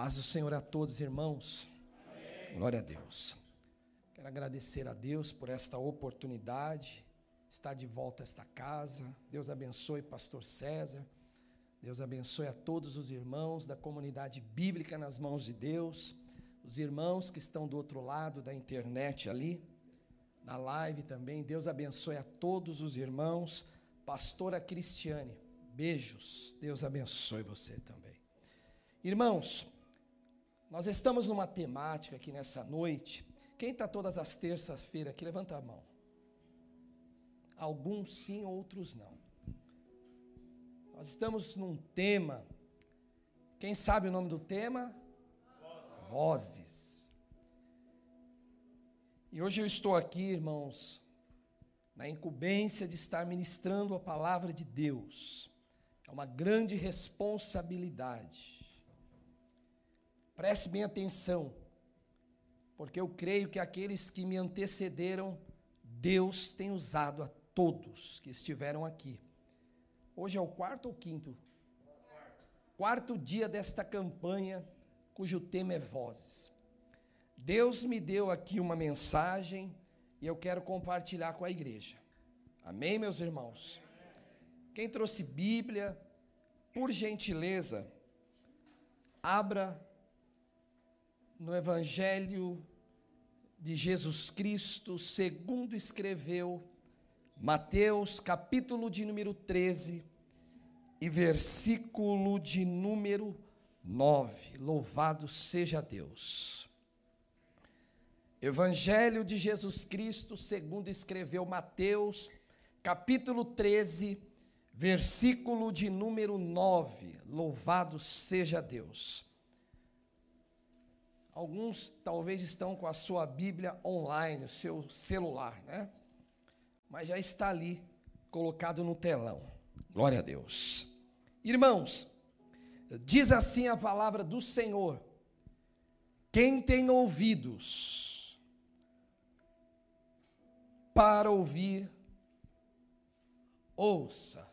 Paz do Senhor a todos, irmãos. Amém. Glória a Deus. Quero agradecer a Deus por esta oportunidade, estar de volta a esta casa. Deus abençoe pastor César. Deus abençoe a todos os irmãos da comunidade bíblica nas mãos de Deus, os irmãos que estão do outro lado da internet ali, na live também. Deus abençoe a todos os irmãos. Pastora Cristiane, beijos. Deus abençoe você também. Irmãos, nós estamos numa temática aqui nessa noite. Quem está todas as terças-feiras aqui, levanta a mão. Alguns sim, outros não. Nós estamos num tema. Quem sabe o nome do tema? Vozes. E hoje eu estou aqui, irmãos, na incumbência de estar ministrando a palavra de Deus. É uma grande responsabilidade. Preste bem atenção, porque eu creio que aqueles que me antecederam, Deus tem usado a todos que estiveram aqui. Hoje é o quarto ou quinto? Quarto dia desta campanha, cujo tema é vozes. Deus me deu aqui uma mensagem e eu quero compartilhar com a igreja. Amém, meus irmãos? Quem trouxe Bíblia, por gentileza, abra no Evangelho de Jesus Cristo, segundo escreveu Mateus, capítulo de número 13 e versículo de número 9. Louvado seja Deus. Evangelho de Jesus Cristo, segundo escreveu Mateus, capítulo 13, versículo de número 9. Louvado seja Deus. Alguns talvez estão com a sua Bíblia online, o seu celular, né? Mas já está ali, colocado no telão. Glória a Deus. Irmãos, diz assim a palavra do Senhor: quem tem ouvidos para ouvir, ouça.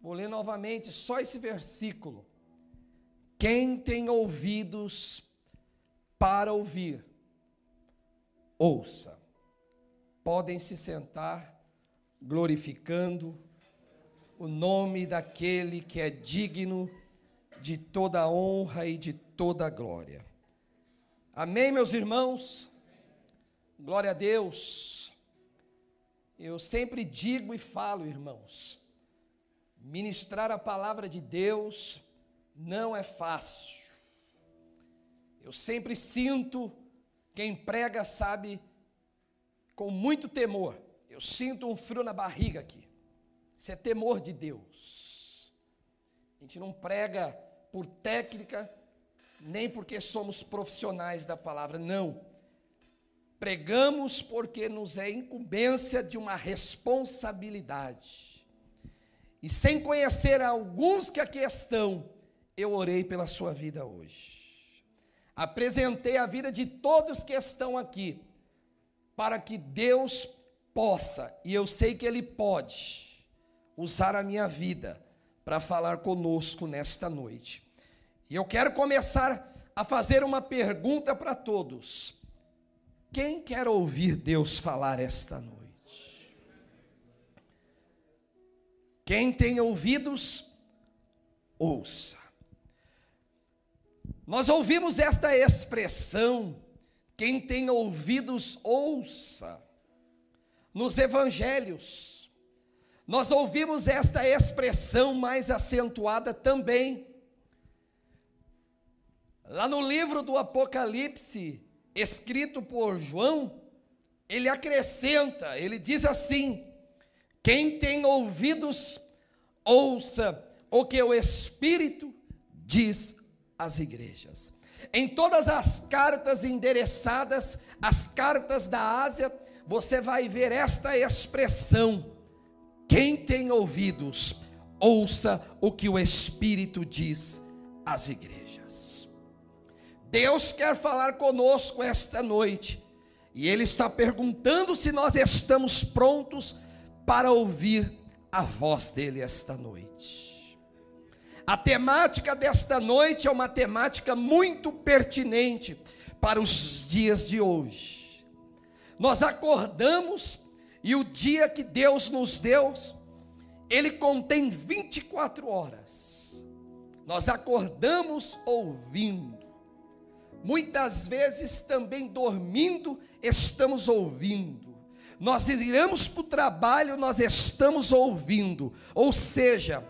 Vou ler novamente só esse versículo. Quem tem ouvidos para ouvir, ouça. Podem se sentar, glorificando o nome daquele que é digno de toda honra e de toda glória. Amém, meus irmãos? Glória a Deus. Eu sempre digo e falo, irmãos, ministrar a palavra de Deus não é fácil. Eu sempre sinto, quem prega sabe, com muito temor. Eu sinto um frio na barriga aqui. Isso é temor de Deus. A gente não prega por técnica, nem porque somos profissionais da palavra, não. Pregamos porque nos é incumbência de uma responsabilidade. E sem conhecer alguns que aqui estão, eu orei pela sua vida hoje. Apresentei a vida de todos que estão aqui, para que Deus possa, e eu sei que Ele pode, usar a minha vida para falar conosco nesta noite. E eu quero começar a fazer uma pergunta para todos. Quem quer ouvir Deus falar esta noite? Quem tem ouvidos, ouça. Nós ouvimos esta expressão, quem tem ouvidos, ouça. Nos evangelhos, nós ouvimos esta expressão mais acentuada também. Lá no livro do Apocalipse, escrito por João, ele acrescenta, ele diz assim: quem tem ouvidos, ouça o que o Espírito diz às igrejas. Em todas as cartas endereçadas, as cartas da Ásia, você vai ver esta expressão: quem tem ouvidos, ouça o que o Espírito diz às igrejas. Deus quer falar conosco esta noite, e Ele está perguntando se nós estamos prontos para ouvir a voz dEle esta noite. A temática desta noite é uma temática muito pertinente para os dias de hoje. Nós acordamos e o dia que Deus nos deu, ele contém 24 horas. Nós acordamos ouvindo. Muitas vezes também dormindo, estamos ouvindo. Nós iremos para o trabalho, nós estamos ouvindo. Ou seja,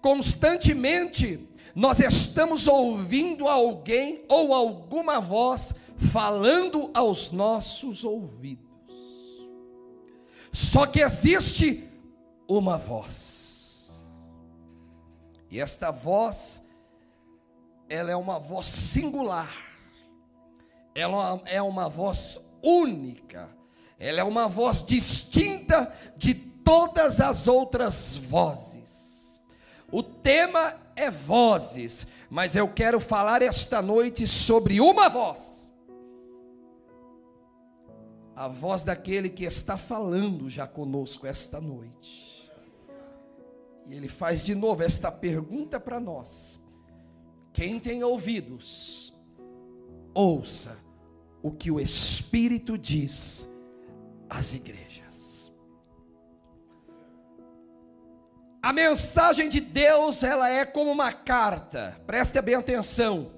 constantemente nós estamos ouvindo alguém ou alguma voz falando aos nossos ouvidos. Só que existe uma voz. E esta voz, ela é uma voz singular. Ela é uma voz única. Ela é uma voz distinta de todas as outras vozes. O tema é vozes, mas eu quero falar esta noite sobre uma voz. A voz daquele que está falando já conosco esta noite. E ele faz de novo esta pergunta para nós: quem tem ouvidos, ouça o que o Espírito diz às igrejas. A mensagem de Deus, ela é como uma carta. Preste bem atenção.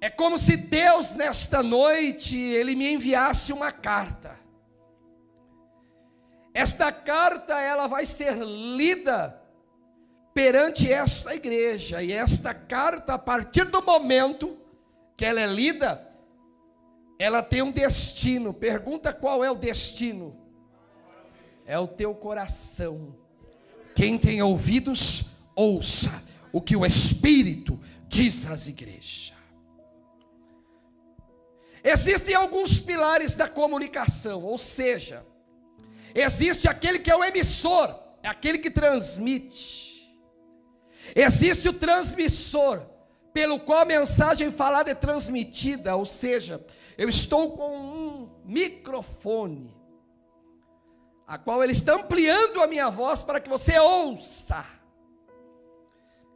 É como se Deus nesta noite ele me enviasse uma carta. Esta carta ela vai ser lida perante esta igreja e esta carta a partir do momento que ela é lida, ela tem um destino. Pergunta qual é o destino? É o teu coração. Quem tem ouvidos, ouça o que o Espírito diz às igrejas. Existem alguns pilares da comunicação, ou seja, existe aquele que é o emissor, é aquele que transmite. Existe o transmissor, pelo qual a mensagem falada é transmitida, ou seja, eu estou com um microfone a qual Ele está ampliando a minha voz para que você ouça.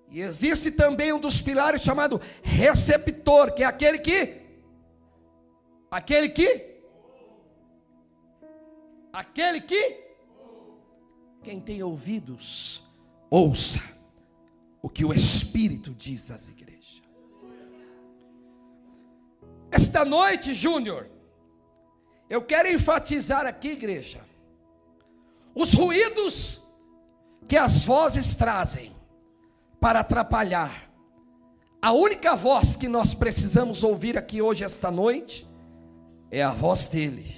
E existe também um dos pilares chamado receptor, que é aquele que, aquele que, aquele que, quem tem ouvidos, ouça o que o Espírito diz às igrejas. Esta noite, Júnior, eu quero enfatizar aqui, igreja, os ruídos que as vozes trazem para atrapalhar. A única voz que nós precisamos ouvir aqui hoje, esta noite, é a voz dele.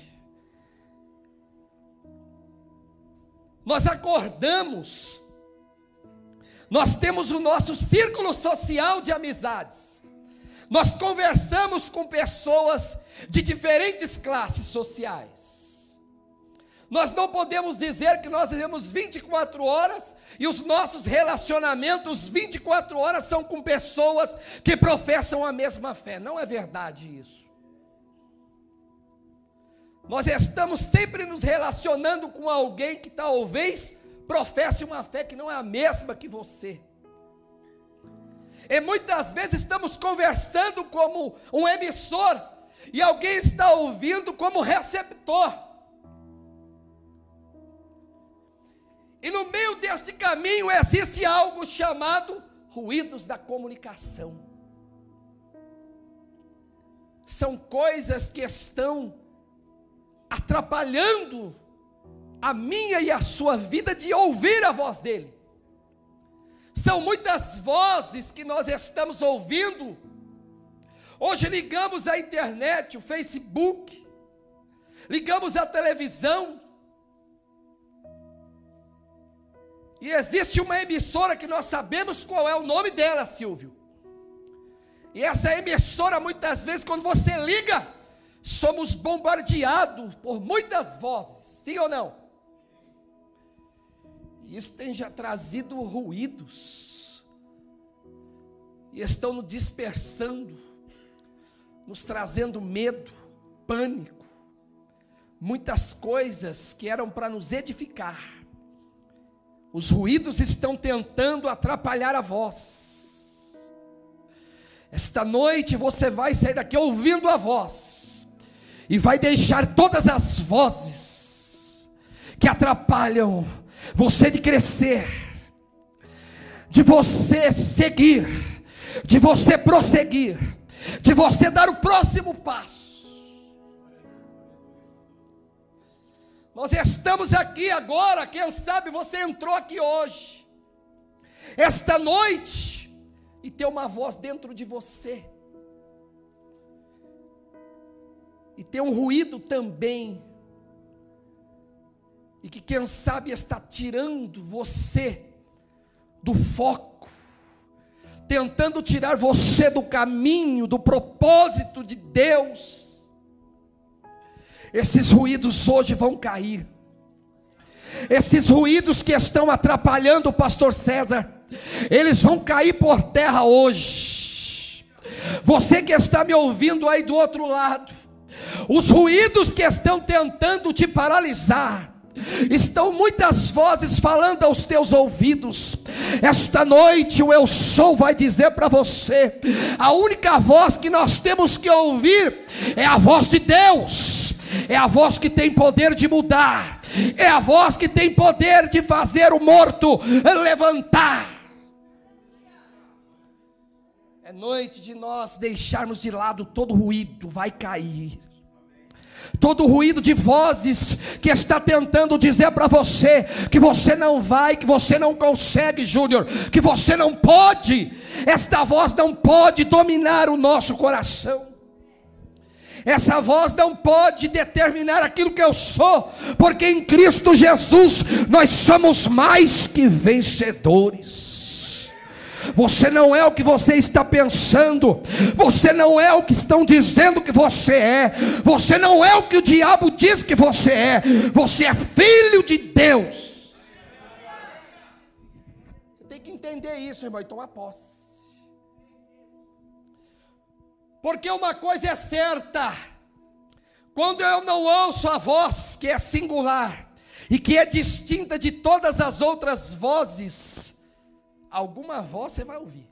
Nós acordamos, nós temos o nosso círculo social de amizades, nós conversamos com pessoas de diferentes classes sociais. Nós não podemos dizer que nós vivemos 24 horas e os nossos relacionamentos 24 horas são com pessoas que professam a mesma fé. Não é verdade isso. Nós estamos sempre nos relacionando com alguém que talvez professe uma fé que não é a mesma que você. E muitas vezes estamos conversando como um emissor e alguém está ouvindo como receptor. E no meio desse caminho existe algo chamado ruídos da comunicação. São coisas que estão atrapalhando a minha e a sua vida de ouvir a voz dele. São muitas vozes que nós estamos ouvindo. Hoje ligamos a internet, o Facebook, ligamos a televisão, E existe uma emissora que nós sabemos qual é o nome dela, Silvio. E essa emissora, muitas vezes, quando você liga, somos bombardeados por muitas vozes, sim ou não? E isso tem já trazido ruídos, e estão nos dispersando, nos trazendo medo, pânico, muitas coisas que eram para nos edificar, Os ruídos estão tentando atrapalhar a voz. Esta noite você vai sair daqui ouvindo a voz, e vai deixar todas as vozes que atrapalham você de crescer, de você seguir, de você prosseguir, de você dar o próximo passo. Nós estamos aqui agora, quem sabe você entrou aqui hoje, esta noite, e tem uma voz dentro de você, e tem um ruído também, e que quem sabe está tirando você do foco, tentando tirar você do caminho, do propósito de Deus, esses ruídos hoje vão cair. Esses ruídos que estão atrapalhando o pastor César, eles vão cair por terra hoje. Você que está me ouvindo aí do outro lado, os ruídos que estão tentando te paralisar, Estão muitas vozes falando aos teus ouvidos. Esta noite o Eu Sou vai dizer para você: a única voz que nós temos que ouvir é a voz de Deus é a voz que tem poder de mudar, é a voz que tem poder de fazer o morto levantar. É noite de nós deixarmos de lado todo ruído, vai cair. Todo ruído de vozes que está tentando dizer para você que você não vai, que você não consegue, Júnior, que você não pode, esta voz não pode dominar o nosso coração. Essa voz não pode determinar aquilo que eu sou, porque em Cristo Jesus nós somos mais que vencedores. Você não é o que você está pensando, você não é o que estão dizendo que você é, você não é o que o diabo diz que você é, você é filho de Deus. Você tem que entender isso, irmão, e tomar posse. Porque uma coisa é certa: quando eu não ouço a voz que é singular e que é distinta de todas as outras vozes, alguma voz você vai ouvir.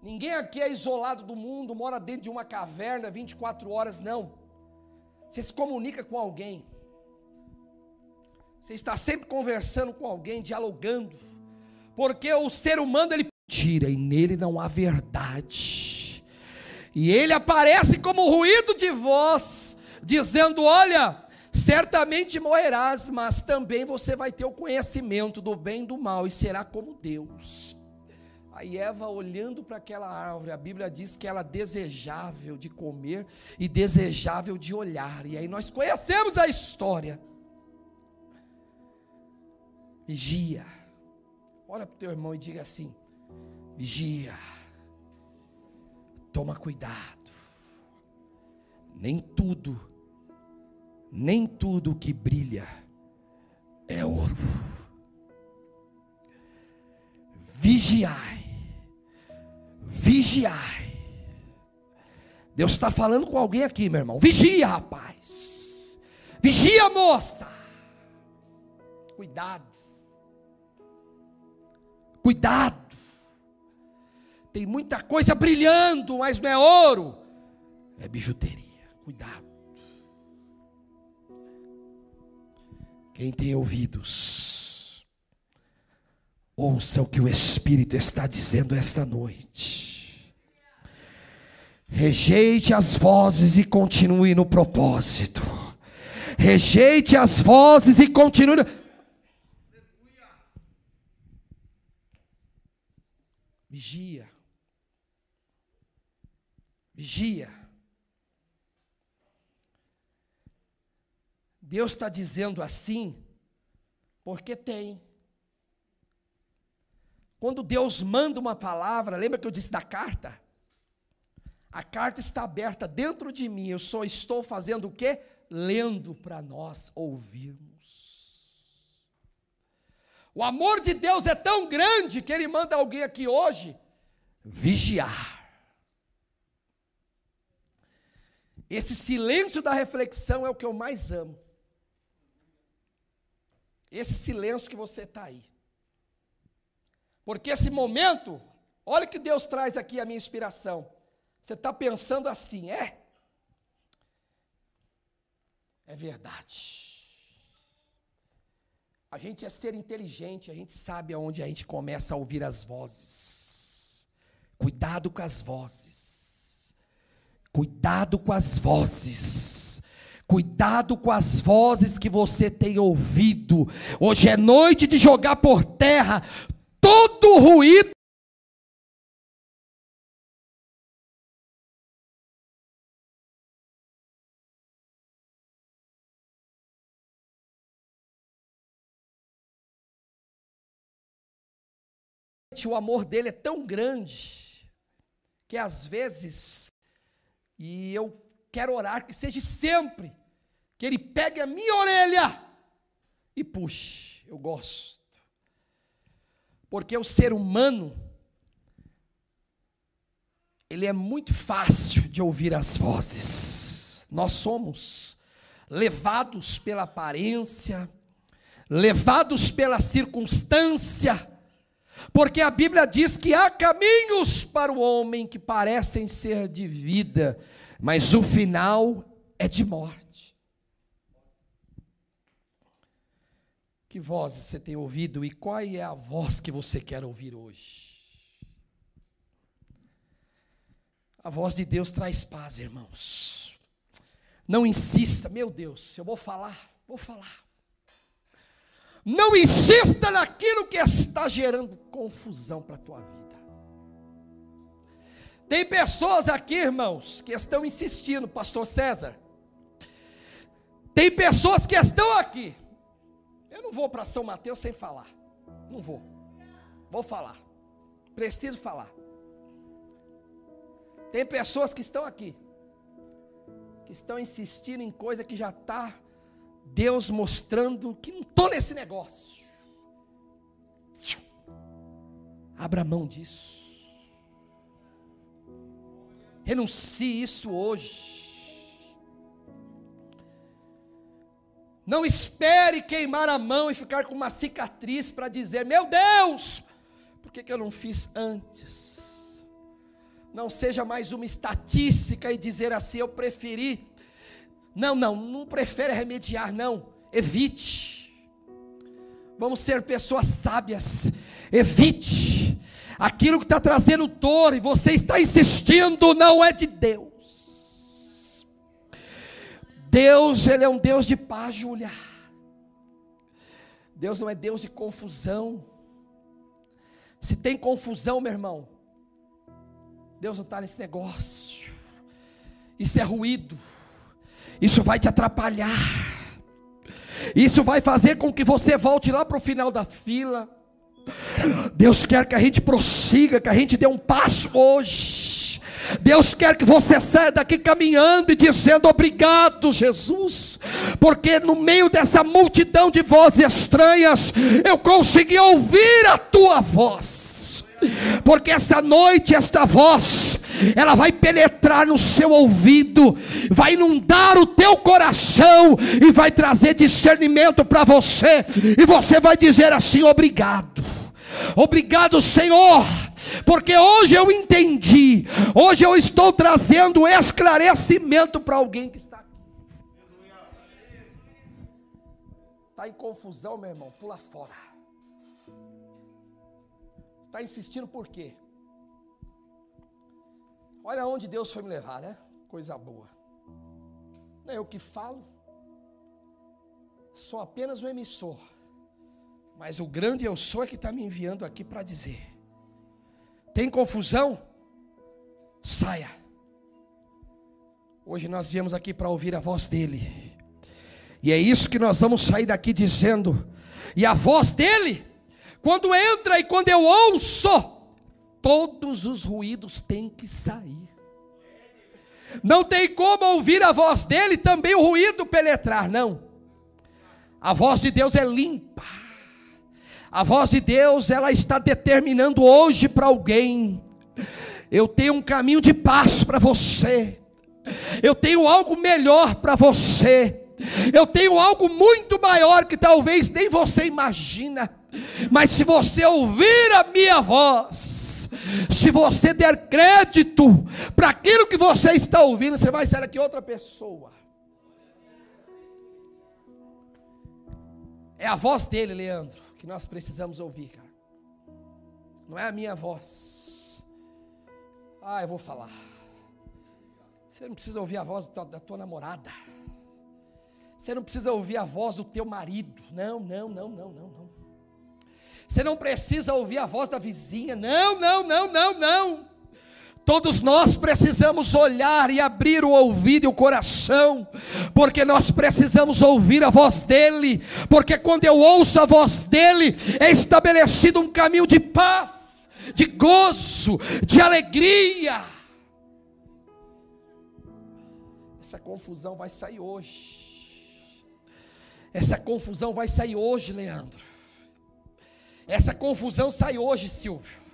Ninguém aqui é isolado do mundo, mora dentro de uma caverna 24 horas, não. Você se comunica com alguém. Você está sempre conversando com alguém, dialogando. Porque o ser humano ele mentira e nele não há verdade. E ele aparece como ruído de voz, dizendo: Olha, certamente morrerás, mas também você vai ter o conhecimento do bem e do mal e será como Deus. Aí Eva olhando para aquela árvore, a Bíblia diz que ela é desejável de comer e desejável de olhar. E aí nós conhecemos a história. Vigia. Olha para o teu irmão e diga assim: Vigia. Toma cuidado. Nem tudo, nem tudo que brilha é ouro. Vigiai. Vigiai. Deus está falando com alguém aqui, meu irmão. Vigia, rapaz. Vigia, moça. Cuidado. Cuidado. Tem muita coisa brilhando, mas não é ouro, é bijuteria. Cuidado. Quem tem ouvidos, ouça o que o Espírito está dizendo esta noite. Rejeite as vozes e continue no propósito. Rejeite as vozes e continue. Vigia. Vigia. Deus está dizendo assim, porque tem. Quando Deus manda uma palavra, lembra que eu disse da carta? A carta está aberta dentro de mim, eu só estou fazendo o quê? Lendo para nós ouvirmos. O amor de Deus é tão grande que Ele manda alguém aqui hoje vigiar. Esse silêncio da reflexão é o que eu mais amo. esse silêncio que você está aí. Porque esse momento, olha que Deus traz aqui a minha inspiração. Você está pensando assim, é? É verdade. A gente é ser inteligente, a gente sabe aonde a gente começa a ouvir as vozes. Cuidado com as vozes. Cuidado com as vozes. Cuidado com as vozes que você tem ouvido. Hoje é noite de jogar por terra todo ruído o amor dele é tão grande que às vezes, e eu quero orar que seja sempre, que ele pegue a minha orelha e puxe. Eu gosto. Porque o ser humano, ele é muito fácil de ouvir as vozes. Nós somos levados pela aparência, levados pela circunstância, porque a Bíblia diz que há caminhos para o homem que parecem ser de vida, mas o final é de morte. Que vozes você tem ouvido e qual é a voz que você quer ouvir hoje? A voz de Deus traz paz, irmãos. Não insista, meu Deus, eu vou falar, vou falar. Não insista naquilo que está gerando confusão para a tua vida. Tem pessoas aqui, irmãos, que estão insistindo, pastor César. Tem pessoas que estão aqui. Eu não vou para São Mateus sem falar. Não vou. Vou falar. Preciso falar. Tem pessoas que estão aqui. Que estão insistindo em coisa que já está Deus mostrando que não estou nesse negócio. Abra mão disso. Renuncie isso hoje. Não espere queimar a mão e ficar com uma cicatriz para dizer: Meu Deus, por que, que eu não fiz antes? Não seja mais uma estatística e dizer assim: Eu preferi não, não, não prefere remediar, não. Evite. Vamos ser pessoas sábias. Evite. Aquilo que está trazendo dor e você está insistindo não é de Deus. Deus, Ele é um Deus de paz, Júlia. Deus não é Deus de confusão. Se tem confusão, meu irmão, Deus não está nesse negócio. Isso é ruído. Isso vai te atrapalhar. Isso vai fazer com que você volte lá para o final da fila. Deus quer que a gente prossiga, que a gente dê um passo hoje. Deus quer que você saia daqui caminhando e dizendo obrigado, Jesus, porque no meio dessa multidão de vozes estranhas, eu consegui ouvir a tua voz. Porque essa noite, esta voz, ela vai penetrar no seu ouvido, vai inundar o teu coração e vai trazer discernimento para você, e você vai dizer assim: obrigado, obrigado, Senhor. Porque hoje eu entendi, hoje eu estou trazendo esclarecimento para alguém que está aqui. Está em confusão, meu irmão, pula fora. Está insistindo por quê? Olha onde Deus foi me levar, né? Coisa boa. Não é eu que falo, sou apenas o emissor. Mas o grande eu sou é que está me enviando aqui para dizer: tem confusão? Saia. Hoje nós viemos aqui para ouvir a voz dele. E é isso que nós vamos sair daqui dizendo. E a voz dele, quando entra e quando eu ouço, todos os ruídos têm que sair. Não tem como ouvir a voz dele também o ruído penetrar, não. A voz de Deus é limpa. A voz de Deus, ela está determinando hoje para alguém. Eu tenho um caminho de paz para você. Eu tenho algo melhor para você. Eu tenho algo muito maior que talvez nem você imagina. Mas se você ouvir a minha voz, se você der crédito para aquilo que você está ouvindo, você vai ser aqui outra pessoa. É a voz dele, Leandro, que nós precisamos ouvir, cara. Não é a minha voz. Ah, eu vou falar. Você não precisa ouvir a voz da tua namorada. Você não precisa ouvir a voz do teu marido. Não, não, não, não, não, não. Você não precisa ouvir a voz da vizinha. Não, não, não, não, não. Todos nós precisamos olhar e abrir o ouvido e o coração, porque nós precisamos ouvir a voz dEle, porque quando eu ouço a voz dEle, é estabelecido um caminho de paz, de gozo, de alegria. Essa confusão vai sair hoje. Essa confusão vai sair hoje, Leandro. Essa confusão sai hoje, Silvio.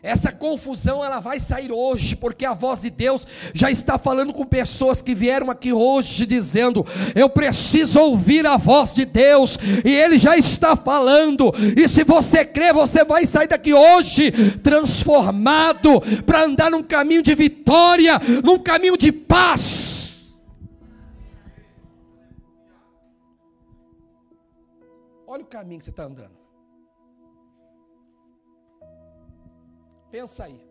Essa confusão ela vai sair hoje, porque a voz de Deus já está falando com pessoas que vieram aqui hoje dizendo: "Eu preciso ouvir a voz de Deus", e ele já está falando. E se você crê, você vai sair daqui hoje transformado para andar num caminho de vitória, num caminho de paz. Olha o caminho que você está andando. Pensa aí.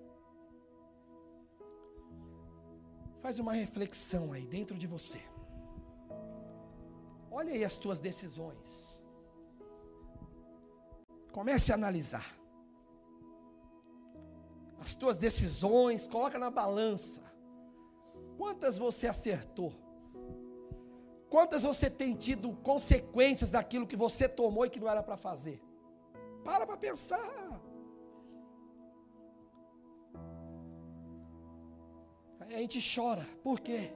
Faz uma reflexão aí dentro de você. Olha aí as tuas decisões. Comece a analisar. As tuas decisões, coloca na balança. Quantas você acertou? Quantas você tem tido consequências daquilo que você tomou e que não era para fazer? Para para pensar. A gente chora. Por quê?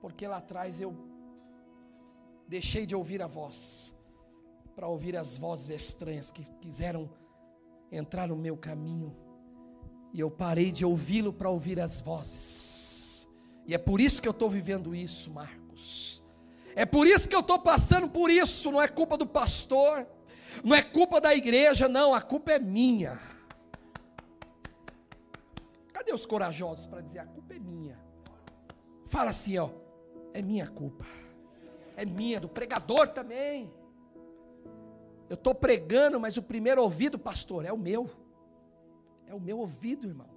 Porque lá atrás eu deixei de ouvir a voz para ouvir as vozes estranhas que quiseram entrar no meu caminho. E eu parei de ouvi-lo para ouvir as vozes. E é por isso que eu estou vivendo isso, Marcos. É por isso que eu estou passando por isso. Não é culpa do pastor, não é culpa da igreja, não. A culpa é minha. Cadê os corajosos para dizer a culpa é minha? Fala assim, ó, é minha culpa. É minha, do pregador também. Eu estou pregando, mas o primeiro ouvido, pastor, é o meu. É o meu ouvido, irmão.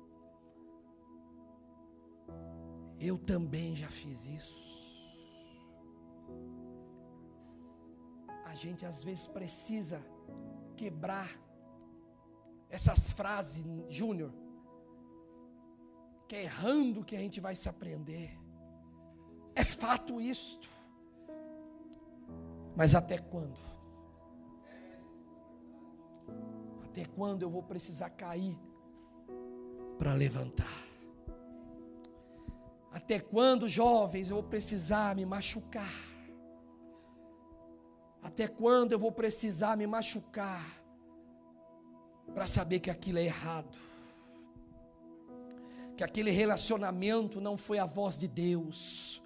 Eu também já fiz isso. A gente às vezes precisa quebrar essas frases, Júnior, que é errando que a gente vai se aprender. É fato isto. Mas até quando? Até quando eu vou precisar cair para levantar? Até quando, jovens, eu vou precisar me machucar? Até quando eu vou precisar me machucar para saber que aquilo é errado? Que aquele relacionamento não foi a voz de Deus.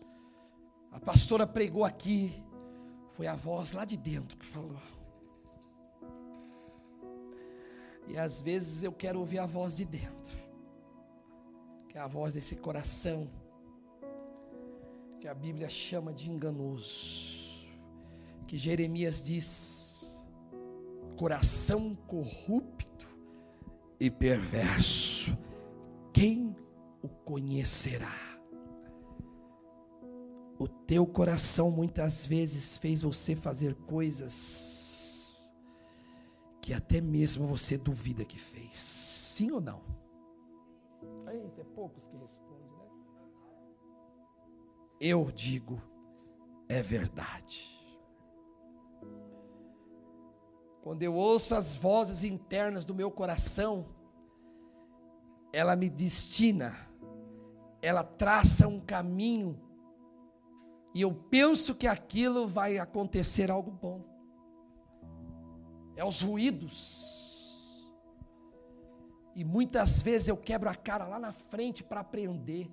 A pastora pregou aqui, foi a voz lá de dentro que falou. E às vezes eu quero ouvir a voz de dentro, que é a voz desse coração, que a Bíblia chama de enganoso, que Jeremias diz: coração corrupto e perverso, quem o conhecerá. O teu coração muitas vezes fez você fazer coisas que até mesmo você duvida que fez. Sim ou não? Aí tem poucos que respondem, né? Eu digo, é verdade. Quando eu ouço as vozes internas do meu coração, ela me destina ela traça um caminho e eu penso que aquilo vai acontecer algo bom. É os ruídos. E muitas vezes eu quebro a cara lá na frente para aprender.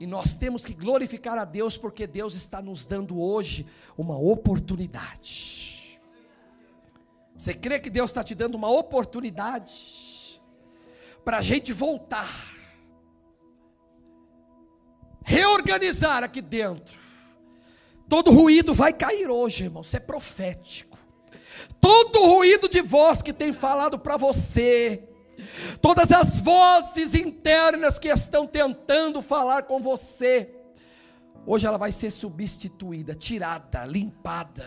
E nós temos que glorificar a Deus porque Deus está nos dando hoje uma oportunidade. Você crê que Deus está te dando uma oportunidade para a gente voltar, reorganizar aqui dentro. Todo ruído vai cair hoje, irmão. Isso é profético. Todo ruído de voz que tem falado para você, todas as vozes internas que estão tentando falar com você, hoje ela vai ser substituída, tirada, limpada,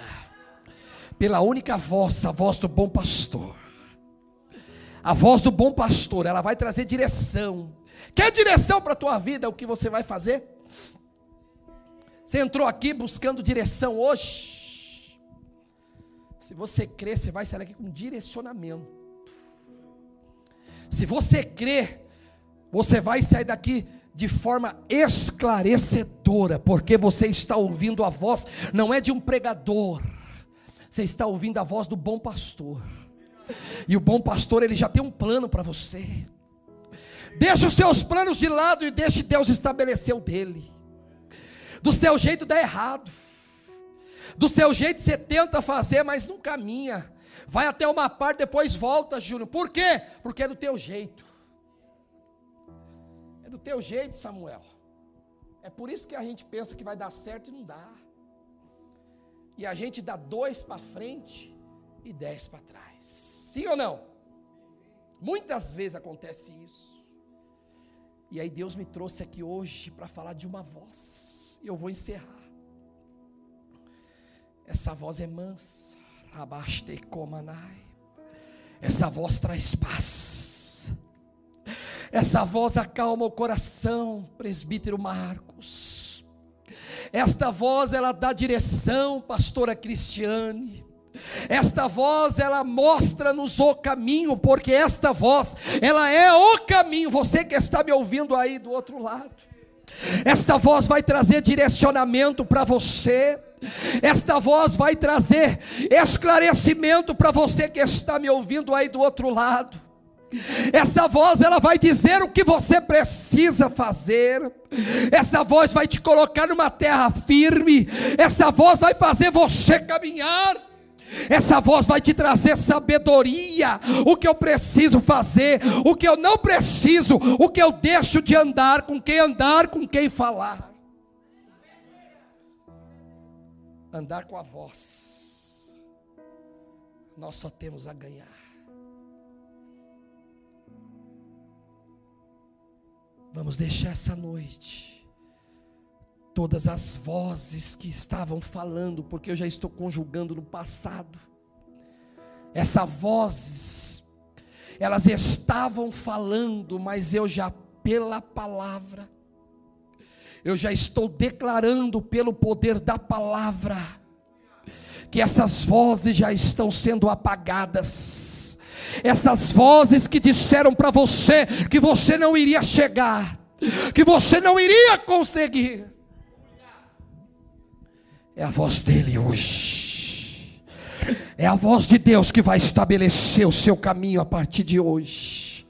pela única voz, a voz do bom pastor. A voz do bom pastor, ela vai trazer direção. Quer direção para a tua vida? O que você vai fazer? Você entrou aqui buscando direção hoje. Se você crer, você vai sair daqui com direcionamento. Se você crer, você vai sair daqui de forma esclarecedora, porque você está ouvindo a voz, não é de um pregador, você está ouvindo a voz do bom pastor. E o bom pastor, ele já tem um plano para você. Deixa os seus planos de lado e deixe Deus estabelecer o dele. Do seu jeito dá errado. Do seu jeito você tenta fazer, mas não caminha vai até uma parte, depois volta, Júnior. Por quê? Porque é do teu jeito. É do teu jeito, Samuel. É por isso que a gente pensa que vai dar certo e não dá. E a gente dá dois para frente e dez para trás. Sim ou não? Muitas vezes acontece isso. E aí Deus me trouxe aqui hoje para falar de uma voz. Eu vou encerrar. Essa voz é mansa. Essa voz traz paz. Essa voz acalma o coração, presbítero Marcos. Esta voz ela dá direção, pastora Cristiane. Esta voz ela mostra-nos o caminho, porque esta voz ela é o caminho. Você que está me ouvindo aí do outro lado. Esta voz vai trazer direcionamento para você. Esta voz vai trazer esclarecimento para você que está me ouvindo aí do outro lado. Essa voz ela vai dizer o que você precisa fazer. Essa voz vai te colocar numa terra firme. Essa voz vai fazer você caminhar. Essa voz vai te trazer sabedoria, o que eu preciso fazer, o que eu não preciso, o que eu deixo de andar, com quem andar, com quem falar. andar com a voz, nós só temos a ganhar. Vamos deixar essa noite todas as vozes que estavam falando, porque eu já estou conjugando no passado. Essas vozes, elas estavam falando, mas eu já pela palavra eu já estou declarando pelo poder da palavra, que essas vozes já estão sendo apagadas, essas vozes que disseram para você que você não iria chegar, que você não iria conseguir, é a voz dele hoje, é a voz de Deus que vai estabelecer o seu caminho a partir de hoje.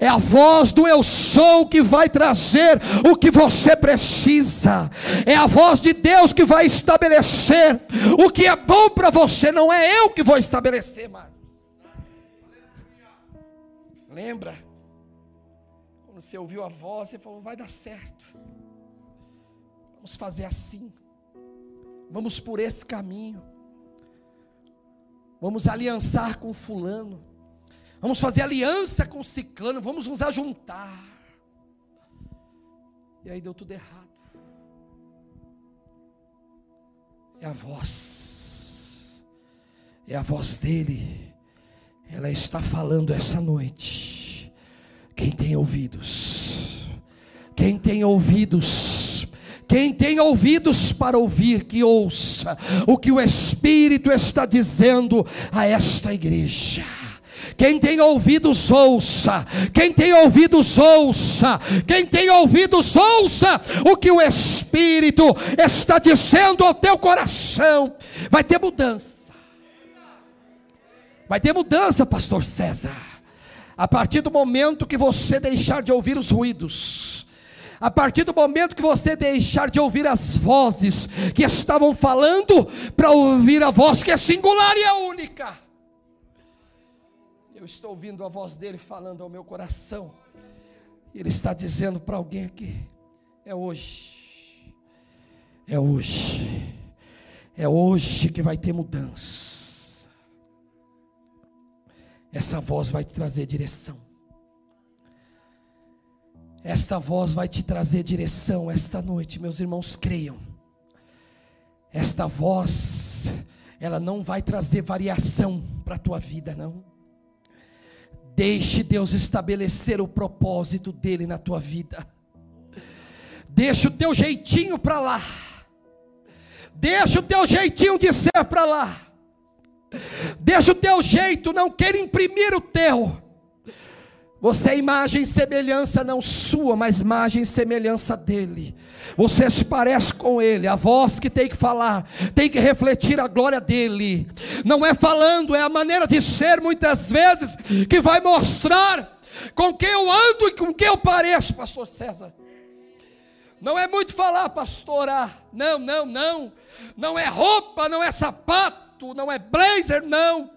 É a voz do eu sou que vai trazer o que você precisa. É a voz de Deus que vai estabelecer o que é bom para você. Não é eu que vou estabelecer, mano. Lembra? Quando você ouviu a voz, você falou: vai dar certo. Vamos fazer assim. Vamos por esse caminho. Vamos aliançar com fulano. Vamos fazer aliança com ciclano, vamos nos ajuntar. E aí deu tudo errado. É a voz, é a voz dele, ela está falando essa noite. Quem tem ouvidos, quem tem ouvidos, quem tem ouvidos para ouvir, que ouça o que o Espírito está dizendo a esta igreja. Quem tem ouvidos, ouça. Quem tem ouvidos, ouça. Quem tem ouvidos, ouça o que o Espírito está dizendo ao teu coração. Vai ter mudança. Vai ter mudança, Pastor César. A partir do momento que você deixar de ouvir os ruídos, A partir do momento que você deixar de ouvir as vozes que estavam falando, para ouvir a voz que é singular e é única. Eu estou ouvindo a voz dele falando ao meu coração. Ele está dizendo para alguém aqui: é hoje, é hoje, é hoje que vai ter mudança. Essa voz vai te trazer direção. Esta voz vai te trazer direção esta noite, meus irmãos, creiam. Esta voz, ela não vai trazer variação para a tua vida, não. Deixe Deus estabelecer o propósito dele na tua vida. Deixa o teu jeitinho para lá. Deixa o teu jeitinho de ser para lá. Deixa o teu jeito, não queira imprimir o teu. Você é imagem e semelhança não sua, mas imagem e semelhança dele. Você se parece com ele, a voz que tem que falar, tem que refletir a glória dele. Não é falando, é a maneira de ser muitas vezes que vai mostrar com quem eu ando e com quem eu pareço, pastor César. Não é muito falar, pastorar. Não, não, não. Não é roupa, não é sapato, não é blazer, não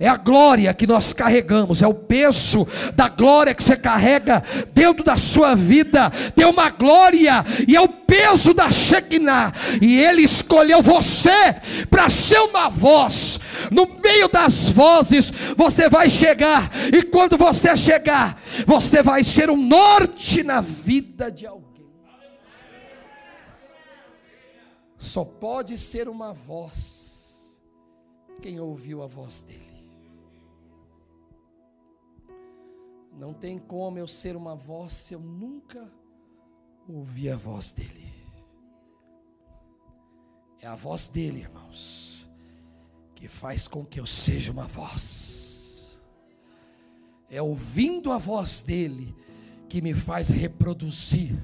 é a glória que nós carregamos, é o peso da glória que você carrega dentro da sua vida. Tem uma glória e é o peso da Shekinah. E Ele escolheu você para ser uma voz. No meio das vozes você vai chegar, e quando você chegar, você vai ser um norte na vida de alguém. Só pode ser uma voz quem ouviu a voz dele. Não tem como eu ser uma voz se eu nunca ouvi a voz dele. É a voz dele, irmãos, que faz com que eu seja uma voz. É ouvindo a voz dele que me faz reproduzir,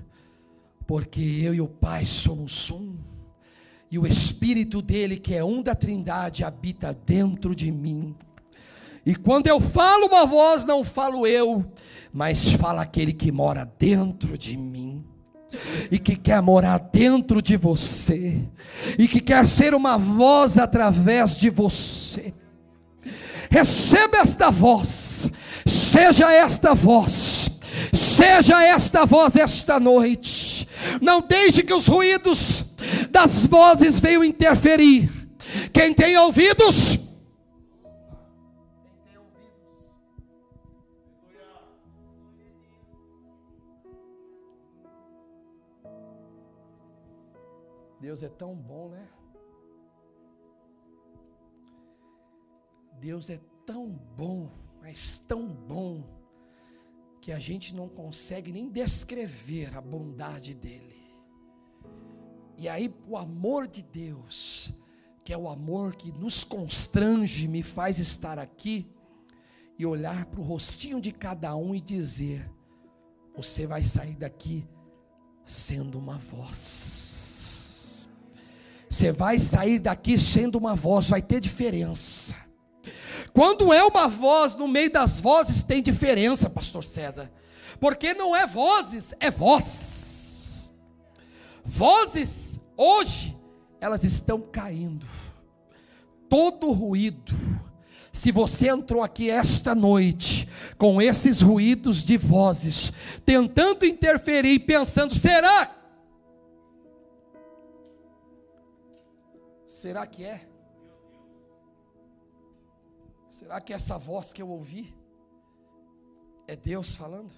porque eu e o Pai somos um, e o Espírito dele, que é um da Trindade, habita dentro de mim. E quando eu falo uma voz, não falo eu, mas fala aquele que mora dentro de mim. E que quer morar dentro de você, e que quer ser uma voz através de você. Receba esta voz, seja esta voz, seja esta voz esta noite. Não deixe que os ruídos das vozes venham interferir. Quem tem ouvidos, Deus é tão bom, né? Deus é tão bom, mas tão bom, que a gente não consegue nem descrever a bondade dEle. E aí, o amor de Deus, que é o amor que nos constrange, me faz estar aqui e olhar para o rostinho de cada um e dizer: Você vai sair daqui sendo uma voz. Você vai sair daqui sendo uma voz, vai ter diferença. Quando é uma voz, no meio das vozes tem diferença, pastor César. Porque não é vozes, é voz. Vozes, hoje, elas estão caindo. Todo ruído. Se você entrou aqui esta noite com esses ruídos de vozes, tentando interferir, pensando, será Será que é? Será que essa voz que eu ouvi é Deus falando?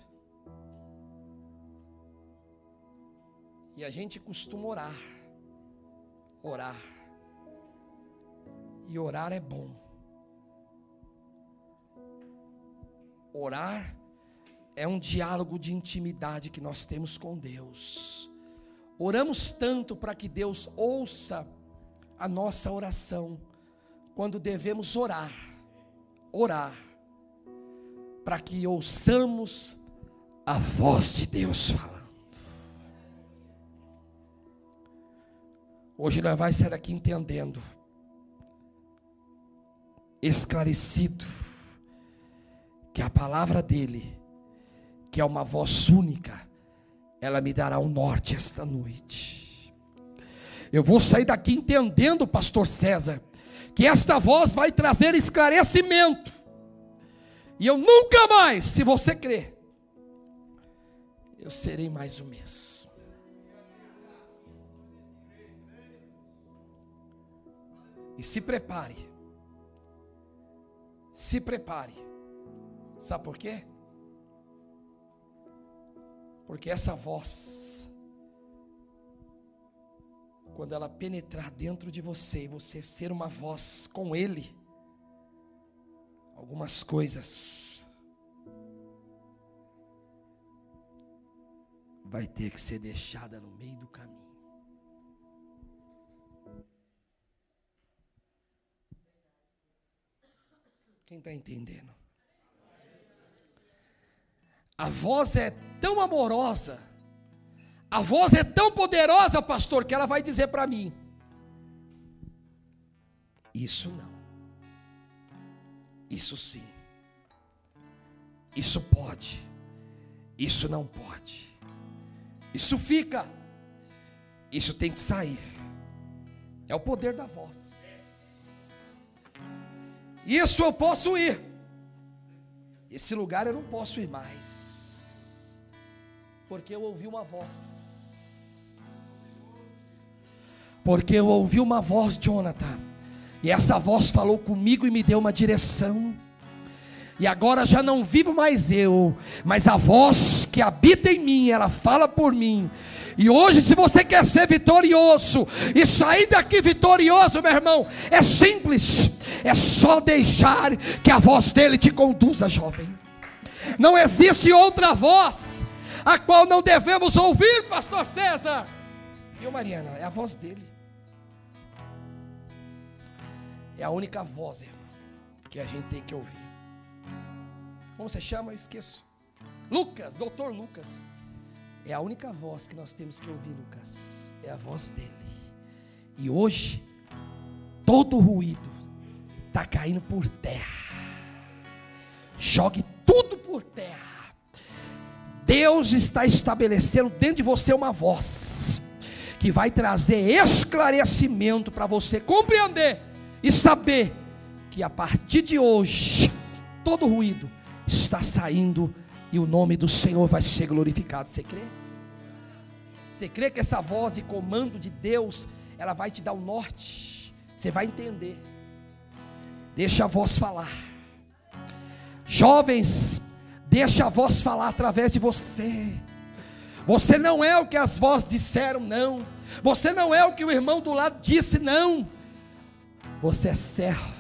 E a gente costuma orar, orar, e orar é bom. Orar é um diálogo de intimidade que nós temos com Deus. Oramos tanto para que Deus ouça a nossa oração quando devemos orar, orar, para que ouçamos a voz de Deus falando. Hoje nós vamos sair aqui entendendo, esclarecido, que a palavra dele, que é uma voz única, ela me dará um norte esta noite. Eu vou sair daqui entendendo, pastor César, que esta voz vai trazer esclarecimento. E eu nunca mais, se você crer, eu serei mais o mesmo. E se prepare. Se prepare. Sabe por quê? Porque essa voz, quando ela penetrar dentro de você e você ser uma voz com Ele, algumas coisas vai ter que ser deixada no meio do caminho. Quem está entendendo? A voz é tão amorosa, a voz é tão poderosa, pastor, que ela vai dizer para mim: Isso não, isso sim, isso pode, isso não pode, isso fica, isso tem que sair. É o poder da voz. Isso eu posso ir. Esse lugar eu não posso ir mais. Porque eu ouvi uma voz. Porque eu ouvi uma voz, Jonathan. E essa voz falou comigo e me deu uma direção. E agora já não vivo mais eu, mas a voz que habita em mim, ela fala por mim. E hoje, se você quer ser vitorioso e sair daqui vitorioso, meu irmão, é simples, é só deixar que a voz dele te conduza, jovem. Não existe outra voz a qual não devemos ouvir, Pastor César. Viu, Mariana? É a voz dele. É a única voz, irmão, que a gente tem que ouvir. Como você chama? Eu esqueço. Lucas, doutor Lucas. É a única voz que nós temos que ouvir, Lucas. É a voz dele. E hoje, todo ruído está caindo por terra. Jogue tudo por terra. Deus está estabelecendo dentro de você uma voz que vai trazer esclarecimento para você compreender e saber que a partir de hoje todo ruído está saindo e o nome do Senhor vai ser glorificado. Você crê? Você crê que essa voz e comando de Deus, ela vai te dar o norte? Você vai entender. Deixa a voz falar. Jovens, deixa a voz falar através de você. Você não é o que as vozes disseram, não. Você não é o que o irmão do lado disse, não. Você é servo.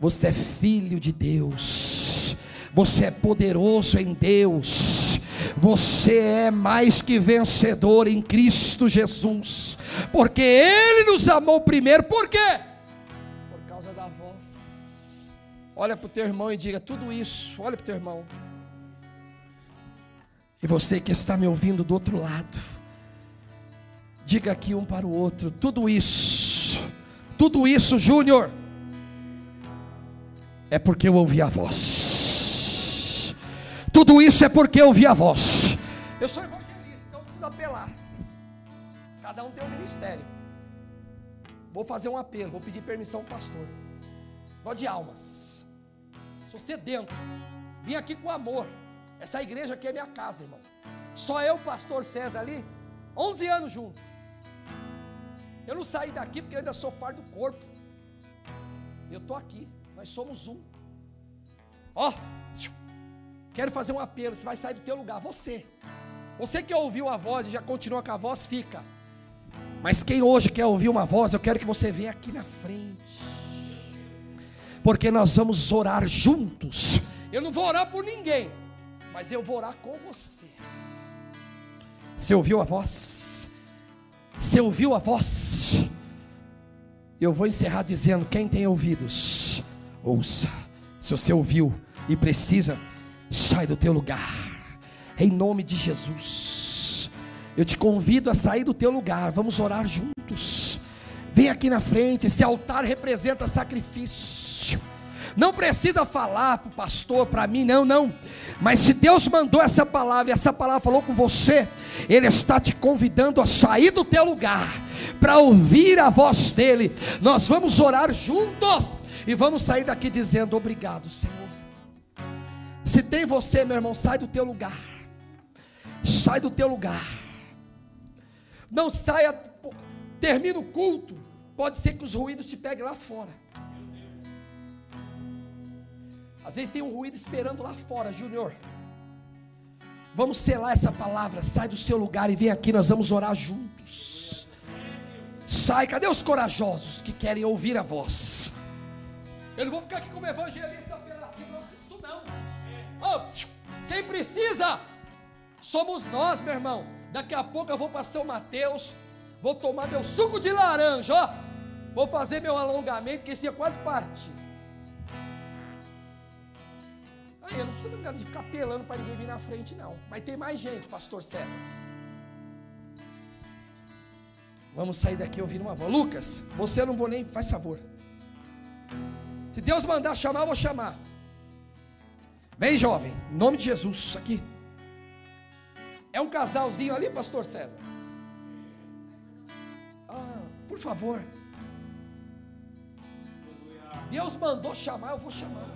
Você é filho de Deus. Você é poderoso em Deus. Você é mais que vencedor em Cristo Jesus. Porque Ele nos amou primeiro. Por quê? Por causa da voz. Olha para o teu irmão e diga tudo isso. Olha para o teu irmão. E você que está me ouvindo do outro lado. Diga aqui um para o outro. Tudo isso. Tudo isso, Júnior. É porque eu ouvi a voz. Tudo isso é porque eu ouvi a voz. Eu sou evangelista, então eu preciso apelar. Cada um tem um ministério. Vou fazer um apelo, vou pedir permissão ao pastor. Vou de almas. Sou sedento. Vim aqui com amor. Essa igreja aqui é minha casa, irmão. Só eu, pastor César ali, 11 anos junto. Eu não saí daqui porque eu ainda sou parte do corpo. Eu estou aqui, nós somos um. Ó, oh, Quero fazer um apelo, você vai sair do teu lugar, você. Você que ouviu a voz e já continua com a voz, fica. Mas quem hoje quer ouvir uma voz, eu quero que você venha aqui na frente. Porque nós vamos orar juntos. Eu não vou orar por ninguém, mas eu vou orar com você. Você ouviu a voz? Você ouviu a voz? Eu vou encerrar dizendo: quem tem ouvidos, ouça. Se você ouviu e precisa, sai do teu lugar, em nome de Jesus. Eu te convido a sair do teu lugar, vamos orar juntos. Vem aqui na frente, esse altar representa sacrifício. Não precisa falar para o pastor, para mim, não, não. Mas se Deus mandou essa palavra, e essa palavra falou com você, Ele está te convidando a sair do teu lugar, para ouvir a voz dEle. Nós vamos orar juntos, e vamos sair daqui dizendo: Obrigado, Senhor. Se tem você, meu irmão, sai do teu lugar. Sai do teu lugar. Não saia, termina o culto. Pode ser que os ruídos te peguem lá fora. Às vezes tem um ruído esperando lá fora, Júnior. Vamos selar essa palavra. Sai do seu lugar e vem aqui, nós vamos orar juntos. Sai, cadê os corajosos que querem ouvir a voz? Eu não vou ficar aqui como evangelista apelativo, não preciso não. Quem precisa? Somos nós, meu irmão. Daqui a pouco eu vou para São Mateus, vou tomar meu suco de laranja, ó. Vou fazer meu alongamento, que esse é quase parte. Aí eu não preciso de ficar apelando para ninguém vir na frente, não. Mas tem mais gente, pastor César. Vamos sair daqui ouvindo uma voz. Lucas, você não vou nem, faz favor. Se Deus mandar chamar, eu vou chamar. Vem, jovem, em nome de Jesus, aqui. É um casalzinho ali, pastor César? Ah, por favor. Deus mandou chamar, eu vou chamar.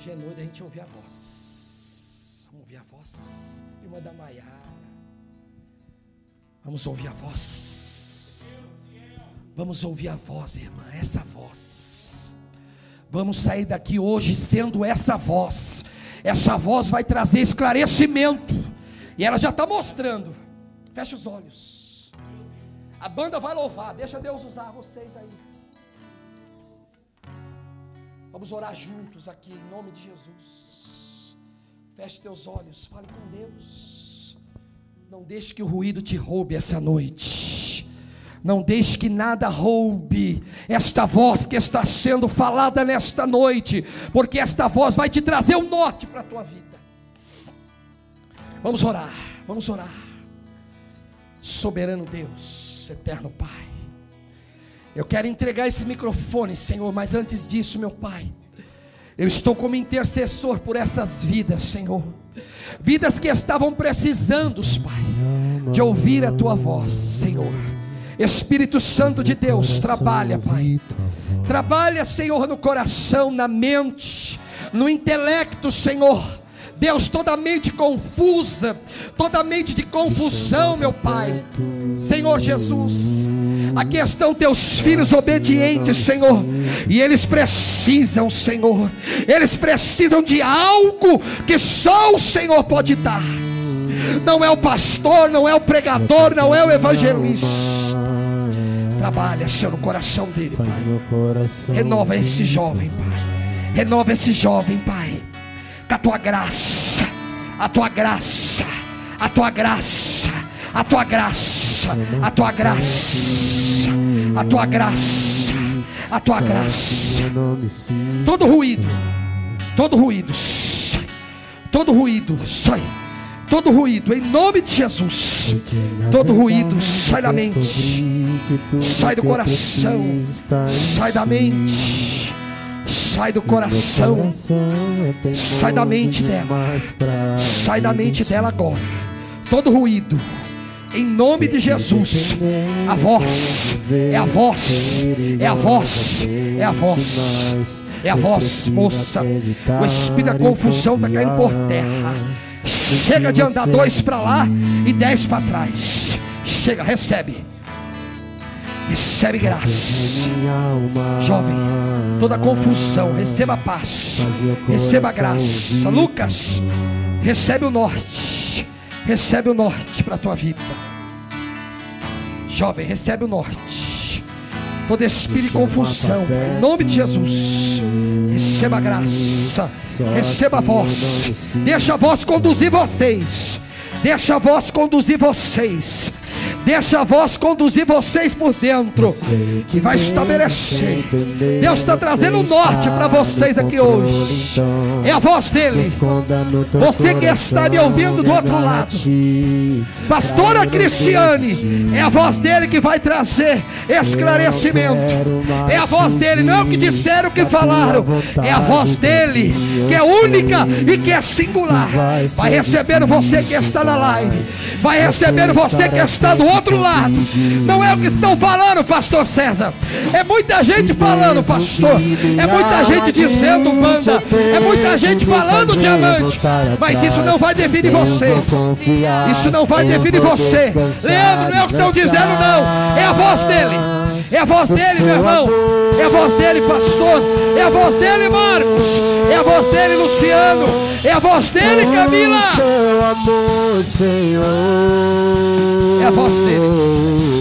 Hoje é noite a gente ouvir a voz. Vamos ouvir a voz. Irmã da Maiara. Vamos ouvir a voz. Vamos ouvir a voz, irmã. Essa voz. Vamos sair daqui hoje sendo essa voz. Essa voz vai trazer esclarecimento. E ela já está mostrando. Fecha os olhos. A banda vai louvar. Deixa Deus usar vocês aí. Vamos orar juntos aqui em nome de Jesus. Feche teus olhos, fale com Deus. Não deixe que o ruído te roube essa noite. Não deixe que nada roube esta voz que está sendo falada nesta noite, porque esta voz vai te trazer o um norte para a tua vida. Vamos orar, vamos orar. Soberano Deus, eterno Pai. Eu quero entregar esse microfone, Senhor, mas antes disso, meu Pai, eu estou como intercessor por essas vidas, Senhor. Vidas que estavam precisando, Pai, de ouvir a tua voz, Senhor. Espírito Santo de Deus, trabalha, Pai. Trabalha, Senhor, no coração, na mente, no intelecto, Senhor. Deus, toda mente confusa, toda mente de confusão, meu Pai. Senhor Jesus, Aqui estão teus filhos obedientes, Senhor. E eles precisam, Senhor. Eles precisam de algo que só o Senhor pode dar. Não é o pastor, não é o pregador, não é o evangelista. Trabalha, Senhor, no coração dele, Pai. Renova esse jovem, Pai. Renova esse jovem, Pai. Com a tua graça, a tua graça, a tua graça, a tua graça, a tua graça a tua graça, a tua graça. Todo ruído, todo ruído, sai. Todo ruído, sai. Todo ruído, em nome de Jesus. Todo ruído, sai da mente, sai do coração, sai da mente. Sai do coração, sai da mente dela, sai da mente dela agora. Todo ruído, em nome de Jesus. A voz, é a voz, é a voz, é a voz, é a voz, moça. O espírito da confusão está caindo por terra. Chega de andar dois para lá e dez para trás. Chega, recebe. Recebe graça. Jovem, toda confusão, receba paz. Receba graça. Lucas, recebe o norte. Recebe o norte para a tua vida. Jovem, recebe o norte. Todo espírito de confusão, em nome de Jesus. Receba a graça, receba a voz. Deixa a voz conduzir vocês. Deixa a voz conduzir vocês. Deixa a voz conduzir vocês por dentro. Que vai estabelecer. Deus está trazendo o norte para vocês aqui hoje. É a voz dele. Você que está me ouvindo do outro lado. Pastora Cristiane. É a voz dele que vai trazer esclarecimento. É a voz dele, não é o que disseram, o que falaram. É a voz dele, que é única e que é singular. Vai receber você que está na live. Vai receber você que está do outro lado. Não é o que estão falando, pastor César. É muita gente falando, pastor. É muita gente dizendo, banda. É muita gente falando, diamante. Mas isso não vai definir você. Isso não vai definir você. Leandro, não é o que estão dizendo, não. É a voz dele. É a voz dele, meu irmão. É a voz dele, pastor. É a voz dele, Marcos. É a voz dele, Luciano. É a voz dele, Camila. É a voz dele.